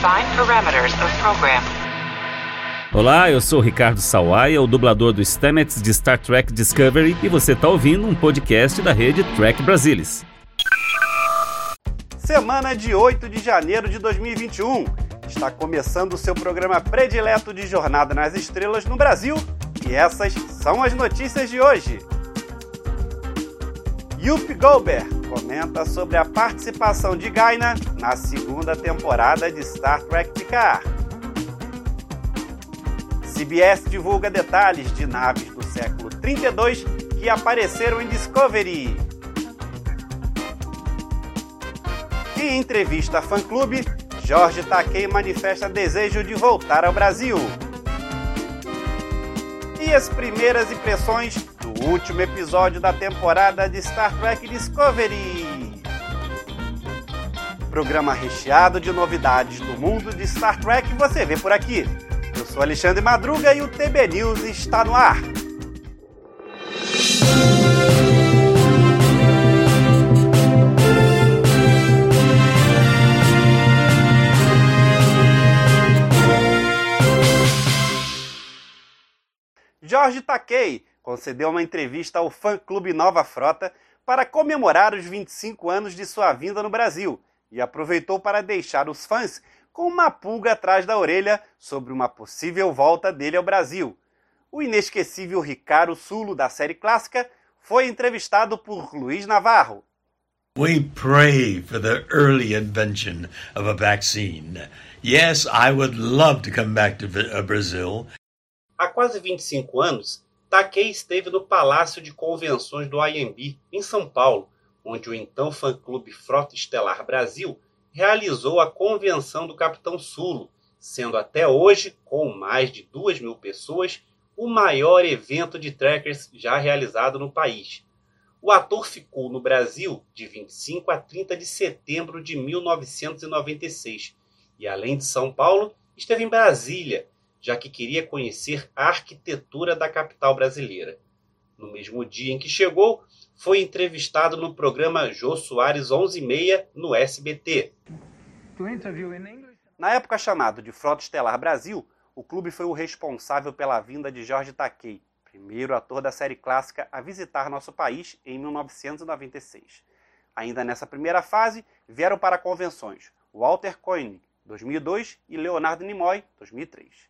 Define parameters of program. Olá, eu sou Ricardo Sawaia, o dublador do Stamets de Star Trek Discovery, e você está ouvindo um podcast da rede Trek Brasilis. Semana de 8 de janeiro de 2021. Está começando o seu programa predileto de Jornada nas Estrelas no Brasil, e essas são as notícias de hoje. Yup Goldberg comenta sobre a participação de Gaina na segunda temporada de Star Trek Picard. CBS divulga detalhes de naves do século 32 que apareceram em Discovery. Em entrevista à fã-clube, Jorge Takei manifesta desejo de voltar ao Brasil. E as primeiras impressões último episódio da temporada de Star Trek Discovery. Programa recheado de novidades do mundo de Star Trek você vê por aqui. Eu sou Alexandre Madruga e o TB News está no ar. Jorge Takei concedeu uma entrevista ao fã-clube Nova Frota para comemorar os 25 anos de sua vinda no Brasil e aproveitou para deixar os fãs com uma pulga atrás da orelha sobre uma possível volta dele ao Brasil. O inesquecível Ricardo Sulo, da série clássica, foi entrevistado por Luiz Navarro. We pray for the early invention of a vaccine. Yes, I would love to come back to uh, Brazil. Há quase 25 anos, Takei esteve no Palácio de Convenções do IMB, em São Paulo, onde o então fã-clube Frota Estelar Brasil realizou a convenção do Capitão Sulo, sendo até hoje, com mais de duas mil pessoas, o maior evento de trekkers já realizado no país. O ator ficou no Brasil de 25 a 30 de setembro de 1996 e, além de São Paulo, esteve em Brasília, já que queria conhecer a arquitetura da capital brasileira. No mesmo dia em que chegou, foi entrevistado no programa Jô Soares 11:30 no SBT. Na época chamado de Frota Estelar Brasil, o clube foi o responsável pela vinda de Jorge Takei, primeiro ator da série clássica a visitar nosso país em 1996. Ainda nessa primeira fase, vieram para convenções Walter Koenig, 2002, e Leonardo Nimoy, 2003.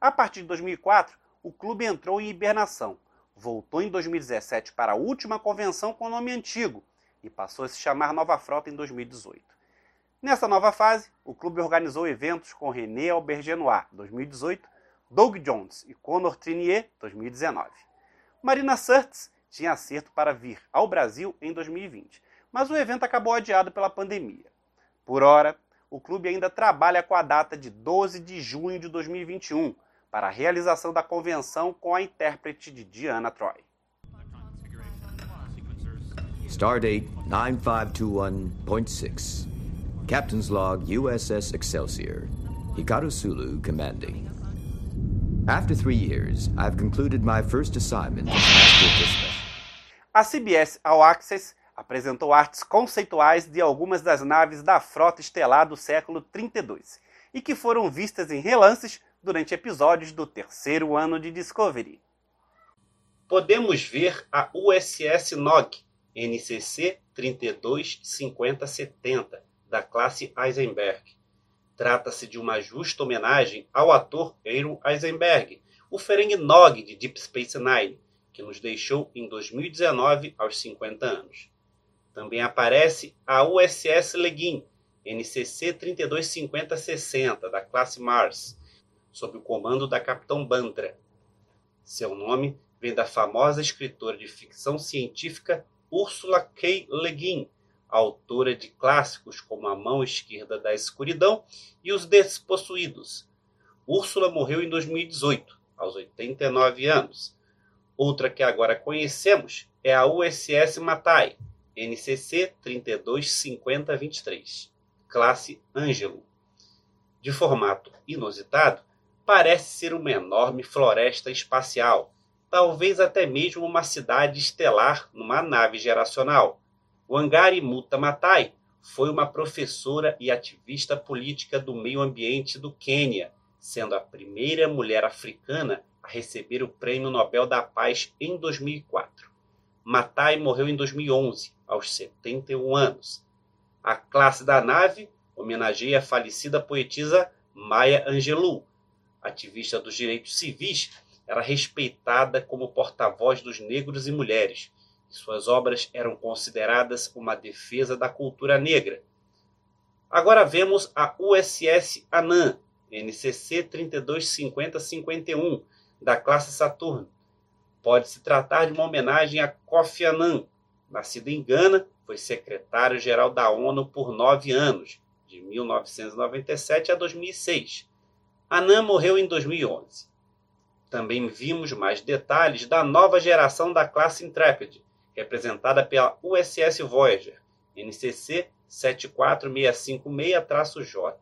A partir de 2004, o clube entrou em hibernação, voltou em 2017 para a última convenção com nome antigo e passou a se chamar Nova Frota em 2018. Nessa nova fase, o clube organizou eventos com René Aubergenois, 2018, Doug Jones e Conor Trinier, 2019. Marina Surtz tinha acerto para vir ao Brasil em 2020, mas o evento acabou adiado pela pandemia. Por hora, o clube ainda trabalha com a data de 12 de junho de 2021, para a realização da convenção com a intérprete de Diana Troy. Stardate 9521.6. Captain's Log USS Excelsior. Hikaru Sulu commanding. After three years, I've concluded my first assignment. A CBS All Access apresentou artes conceituais de algumas das naves da frota estelar do século 32 e que foram vistas em relances durante episódios do terceiro ano de Discovery. Podemos ver a USS Nog NCC 325070 da classe Eisenberg. Trata-se de uma justa homenagem ao ator Aaron Eisenberg, o Ferengi Nog de Deep Space Nine, que nos deixou em 2019 aos 50 anos. Também aparece a USS Leguin NCC 325060 da classe Mars, sob o comando da Capitão Bantra. Seu nome vem da famosa escritora de ficção científica Ursula K. Le Guin, autora de clássicos como A Mão Esquerda da Escuridão e Os Despossuídos. Úrsula morreu em 2018, aos 89 anos. Outra que agora conhecemos é a USS Matai, NCC 325023, classe Ângelo. De formato inusitado, parece ser uma enorme floresta espacial, talvez até mesmo uma cidade estelar numa nave geracional. O Angari Muta Matai foi uma professora e ativista política do meio ambiente do Quênia, sendo a primeira mulher africana a receber o Prêmio Nobel da Paz em 2004. Matai morreu em 2011, aos 71 anos. A classe da nave homenageia a falecida poetisa Maya Angelou. Ativista dos direitos civis, era respeitada como porta-voz dos negros e mulheres. E suas obras eram consideradas uma defesa da cultura negra. Agora vemos a USS Annan, NCC 325051, da classe Saturno. Pode-se tratar de uma homenagem a Kofi Annan, nascido em Gana, foi secretário-geral da ONU por nove anos, de 1997 a 2006. Annan morreu em 2011. Também vimos mais detalhes da nova geração da classe Intrepid, representada pela USS Voyager, NCC 74656-J.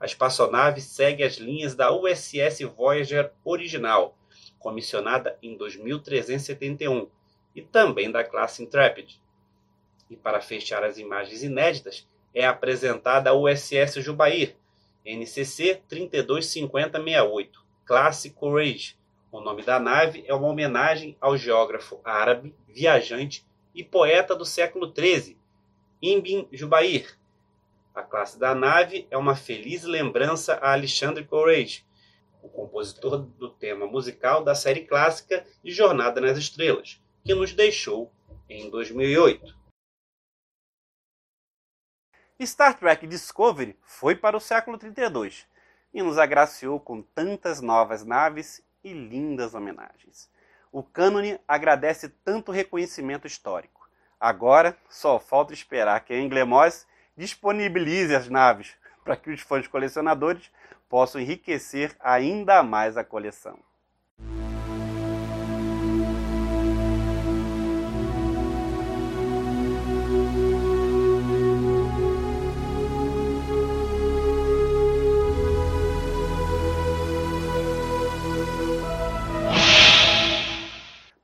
A espaçonave segue as linhas da USS Voyager original, comissionada em 2371, e também da classe Intrepid. E para fechar as imagens inéditas, é apresentada a USS Jubair, NCC 325068, classe Courage. O nome da nave é uma homenagem ao geógrafo árabe, viajante e poeta do século XIII, Ibn Jubair. A classe da nave é uma feliz lembrança a Alexandre Courage, o compositor do tema musical da série clássica de Jornada nas Estrelas, que nos deixou em 2008. Star Trek Discovery foi para o século 32 e nos agraciou com tantas novas naves e lindas homenagens. O cânone agradece tanto reconhecimento histórico. Agora só falta esperar que a Englemoss disponibilize as naves para que os fãs colecionadores possam enriquecer ainda mais a coleção.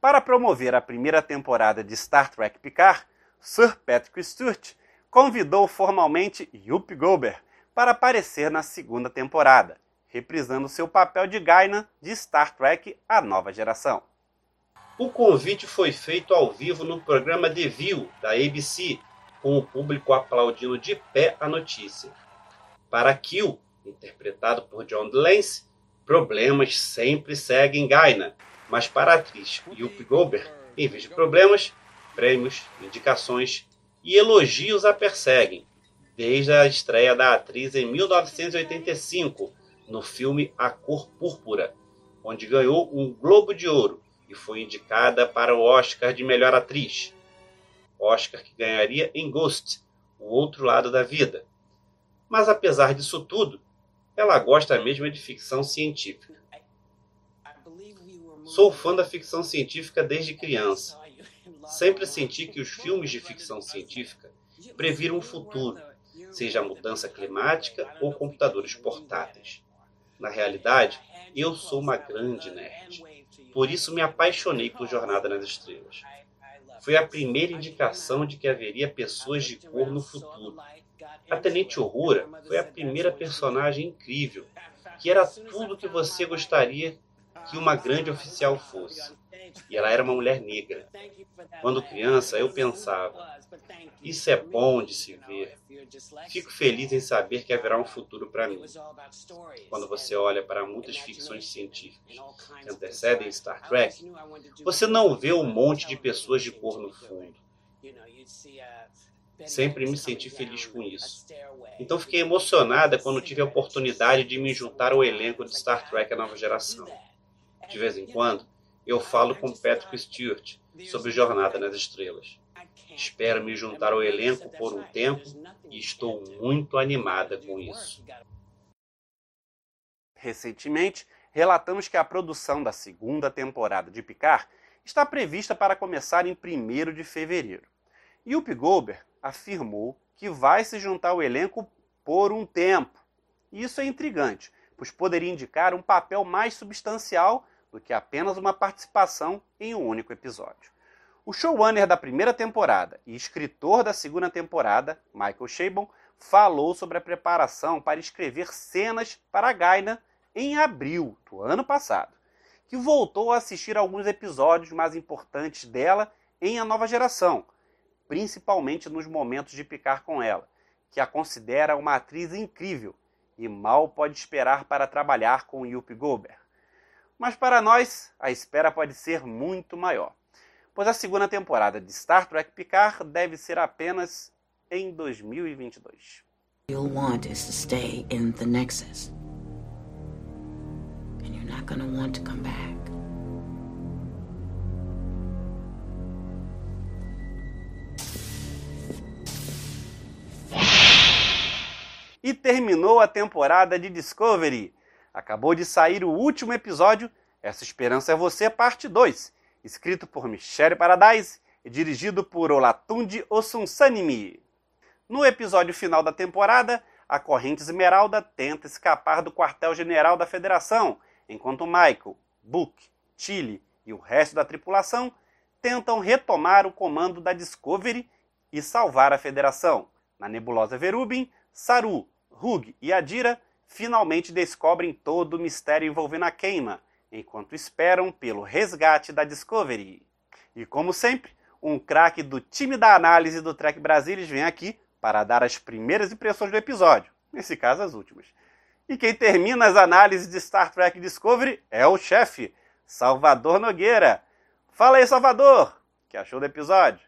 Para promover a primeira temporada de Star Trek Picard, Sir Patrick Stewart convidou formalmente Yup Gober para aparecer na segunda temporada, reprisando seu papel de Guinan de Star Trek A Nova Geração. O convite foi feito ao vivo no programa The View, da ABC, com o público aplaudindo de pé a notícia. Para Kill, interpretado por John Delancey, problemas sempre seguem Guinan, mas para a atriz Yup Goldberg, em vez de problemas, prêmios, indicações e elogios a perseguem, desde a estreia da atriz em 1985 no filme A Cor Púrpura, onde ganhou um Globo de Ouro e foi indicada para o Oscar de Melhor Atriz. Oscar que ganharia em Ghost, O Outro Lado da Vida. Mas apesar disso tudo, ela gosta mesmo de ficção científica. Sou fã da ficção científica desde criança. Sempre senti que os filmes de ficção científica previram o futuro, seja a mudança climática ou computadores portáteis. Na realidade, eu sou uma grande nerd. Por isso me apaixonei por Jornada nas Estrelas. Foi a primeira indicação de que haveria pessoas de cor no futuro. A Tenente Uhura foi a primeira personagem incrível, que era tudo que você gostaria que uma grande oficial fosse. E ela era uma mulher negra. Quando criança, eu pensava: isso é bom de se ver. Fico feliz em saber que haverá um futuro para mim. Quando você olha para muitas ficções científicas que antecedem Star Trek, você não vê um monte de pessoas de cor no fundo. Sempre me senti feliz com isso. Então fiquei emocionada quando tive a oportunidade de me juntar ao elenco de Star Trek A Nova Geração. De vez em quando, eu falo com Patrick Stewart sobre Jornada nas Estrelas. Espero me juntar ao elenco por um tempo e estou muito animada com isso. Recentemente, relatamos que a produção da segunda temporada de Picard está prevista para começar em 1 de fevereiro. E o Goldberg afirmou que vai se juntar ao elenco por um tempo. Isso é intrigante, pois poderia indicar um papel mais substancial do que apenas uma participação em um único episódio. O showrunner da primeira temporada e escritor da segunda temporada, Michael Chabon, falou sobre a preparação para escrever cenas para a Gaina em abril do ano passado, que voltou a assistir alguns episódios mais importantes dela em A Nova Geração, principalmente nos momentos de picar com ela, que a considera uma atriz incrível e mal pode esperar para trabalhar com Yuppie Goldberg. Mas para nós, a espera pode ser muito maior pois a segunda temporada de Star Trek Picard deve ser apenas em 2022. You'll want is to stay in the Nexus. And you're not gonna want to come back. E terminou a temporada de Discovery. Acabou de sair o último episódio, Essa Esperança é Você, parte 2 escrito por Michelle Paradise e dirigido por Olatunde Osunsanimi. No episódio final da temporada, a Corrente Esmeralda tenta escapar do quartel-general da Federação, enquanto Michael, Book, Tilly e o resto da tripulação tentam retomar o comando da Discovery e salvar a Federação. Na nebulosa Verubin, Saru, Hug e Adira finalmente descobrem todo o mistério envolvendo a queima enquanto esperam pelo resgate da Discovery. E como sempre, um craque do time da análise do Trek Brasilis vem aqui para dar as primeiras impressões do episódio, nesse caso as últimas. E quem termina as análises de Star Trek Discovery é o chefe, Salvador Nogueira. Fala aí, Salvador! Que achou do episódio?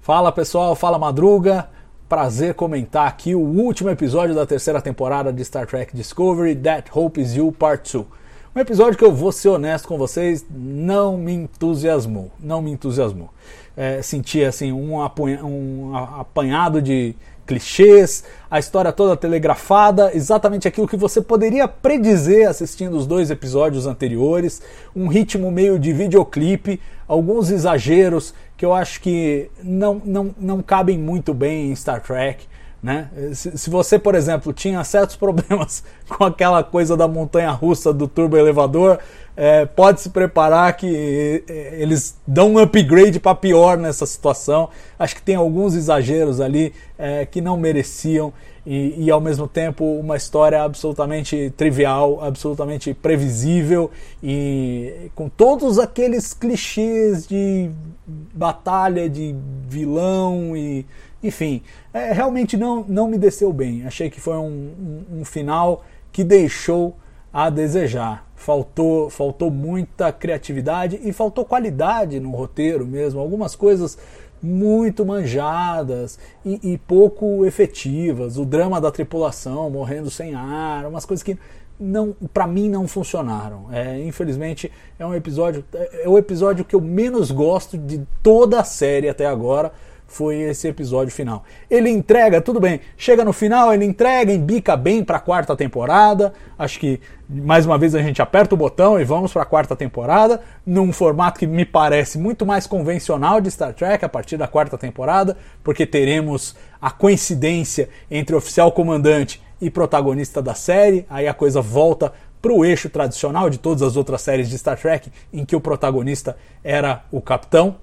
Fala pessoal, fala Madruga. Prazer comentar aqui o último episódio da terceira temporada de Star Trek Discovery, That Hope Is You Part 2. Um episódio que eu vou ser honesto com vocês, não me entusiasmou. Não me entusiasmou. É, senti assim um, um apanhado de clichês, a história toda telegrafada, exatamente aquilo que você poderia predizer assistindo os dois episódios anteriores, um ritmo meio de videoclipe, alguns exageros que eu acho que não, não, não cabem muito bem em Star Trek. Né? Se, se, você, por exemplo, tinha certos problemas com aquela coisa da montanha russa do turbo elevador, é, pode se preparar que é, eles dão um upgrade para pior nessa situação. Acho que tem alguns exageros ali é, que não mereciam e, e, ao mesmo tempo uma história absolutamente trivial, absolutamente previsível e com todos aqueles clichês de batalha, de vilão e enfim, é, realmente não, não me desceu bem. Achei que foi um, um, um final que deixou a desejar. Faltou, faltou muita criatividade e faltou qualidade no roteiro mesmo. Algumas coisas muito manjadas e, e pouco efetivas. O drama da tripulação morrendo sem ar, umas coisas que não para mim não funcionaram. É, infelizmente é um episódio é, é o episódio que eu menos gosto de toda a série até agora foi esse episódio final. Ele entrega, tudo bem, chega no final, ele entrega, embica bem para a quarta temporada. Acho que mais uma vez a gente aperta o botão e vamos para a quarta temporada, num formato que me parece muito mais convencional de Star Trek a partir da quarta temporada, porque teremos a coincidência entre oficial comandante e protagonista da série, aí a coisa volta para o eixo tradicional de todas as outras séries de Star Trek, em que o protagonista era o capitão.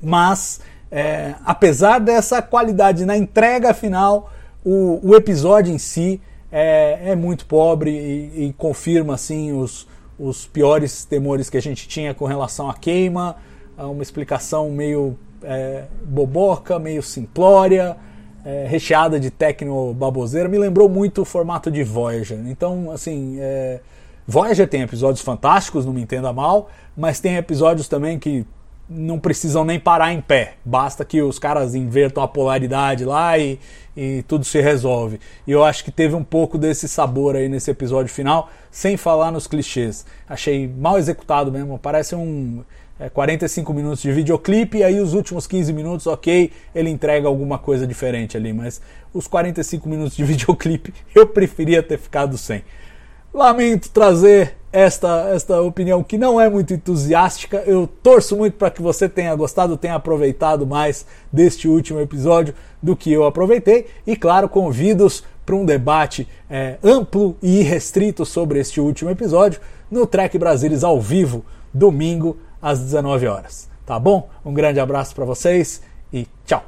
Mas é, apesar dessa qualidade na entrega final, o, o episódio em si é, é muito pobre e, e, confirma assim os, os piores temores que a gente tinha com relação à queima, uma explicação meio é, boboca, meio simplória, é, recheada de tecno baboseira, me lembrou muito o formato de Voyager. Então, assim, é, Voyager tem episódios fantásticos, não me entenda mal, mas tem episódios também que não precisam nem parar em pé. Basta que os caras invertam a polaridade lá e, e tudo se resolve. E eu acho que teve um pouco desse sabor aí nesse episódio final, sem falar nos clichês. Achei mal executado mesmo. Parece um é, 45 minutos de videoclipe e aí os últimos 15 minutos, ok, ele entrega alguma coisa diferente ali. Mas os 45 minutos de videoclipe eu preferia ter ficado sem. Lamento trazer esta, esta opinião que não é muito entusiástica. Eu torço muito para que você tenha gostado, tenha aproveitado mais deste último episódio do que eu aproveitei. E claro, convido-os para um debate é, amplo e irrestrito sobre este último episódio no Trek Brasilis ao vivo, domingo às 19 horas. Tá bom? Um grande abraço para vocês e tchau.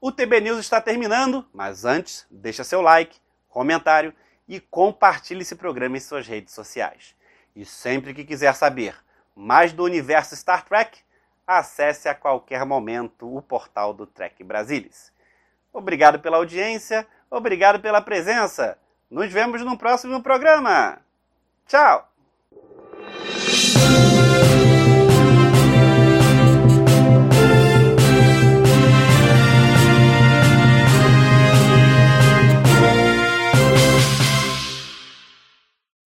O TB News está terminando, mas antes, deixa seu like, comentário e compartilhe esse programa em suas redes sociais. E sempre que quiser saber mais do universo Star Trek, acesse a qualquer momento o portal do Trek Brasilis. Obrigado pela audiência, obrigado pela presença. Nos vemos no próximo programa. Tchau!